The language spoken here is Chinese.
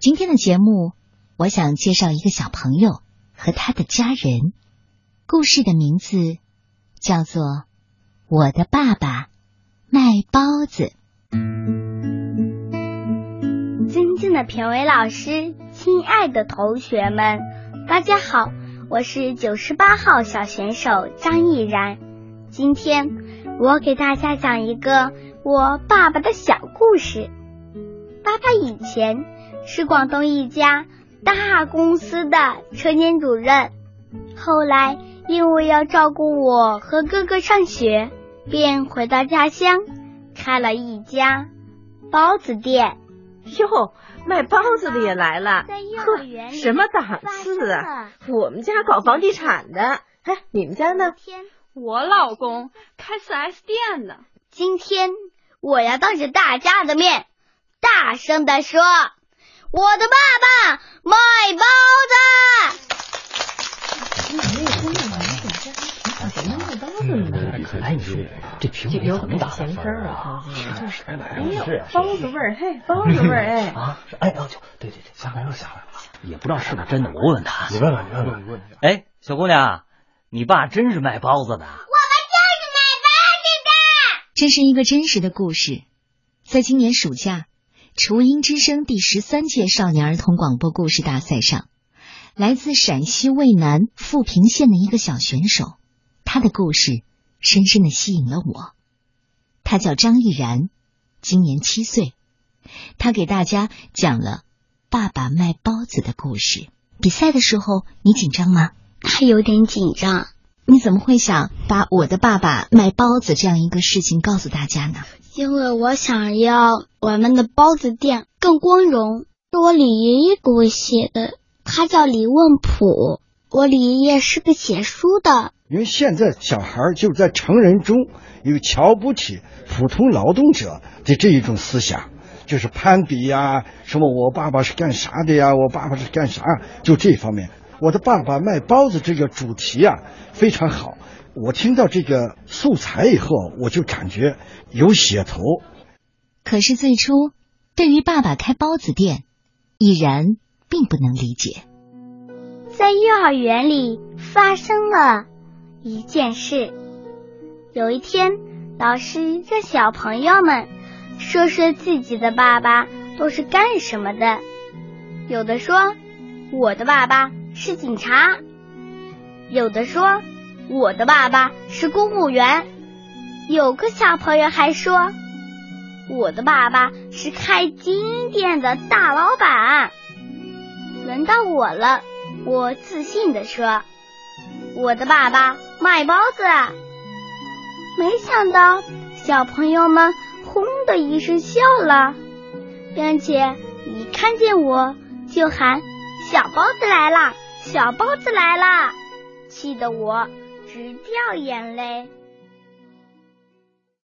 今天的节目，我想介绍一个小朋友和他的家人。故事的名字叫做《我的爸爸卖包子》。尊敬的评委老师，亲爱的同学们，大家好，我是九十八号小选手张毅然。今天我给大家讲一个我爸爸的小故事。爸爸以前是广东一家大公司的车间主任，后来因为要照顾我和哥哥上学，便回到家乡开了一家包子店。哟，卖包子的也来了，在幼儿园呵，什么档次啊？我们家搞房地产的，哎，你们家呢？我老公开四 S 店呢，今天我要当着大家的面，大声的说：“我的爸爸卖包子。哎，你说这评委很打闲声儿啊就是哎呦，包子味儿，嘿，包子味儿，哎，啊，哎，哦，就对对对，下来了下来了，也不知道是不是真的，我问问他。你问问，你问问，你问问。哎，小姑娘，你爸真是卖包子的？我们就是卖包子的？这是一个真实的故事，在今年暑假，雏鹰之声第十三届少年儿童广播故事大赛上，来自陕西渭南富平县的一个小选手，他的故事深深的吸引了我。他叫张毅然，今年七岁，他给大家讲了爸爸卖包子的故事。比赛的时候，你紧张吗？还有点紧张，你怎么会想把我的爸爸卖包子这样一个事情告诉大家呢？因为我想要我们的包子店更光荣。是我李爷爷给我写的，他叫李问普。我李爷爷是个写书的，因为现在小孩儿就在成人中有瞧不起普通劳动者的这一种思想，就是攀比呀，什么我爸爸是干啥的呀，我爸爸是干啥，就这方面。我的爸爸卖包子这个主题啊非常好，我听到这个素材以后，我就感觉有写头。可是最初，对于爸爸开包子店，已然并不能理解。在幼儿园里发生了一件事。有一天，老师让小朋友们说说自己的爸爸都是干什么的。有的说我的爸爸是警察，有的说我的爸爸是公务员，有个小朋友还说我的爸爸是开金店的大老板。轮到我了。我自信地说：“我的爸爸卖包子。”没想到小朋友们轰的一声笑了，并且一看见我就喊：“小包子来了！小包子来了！”气得我直掉眼泪。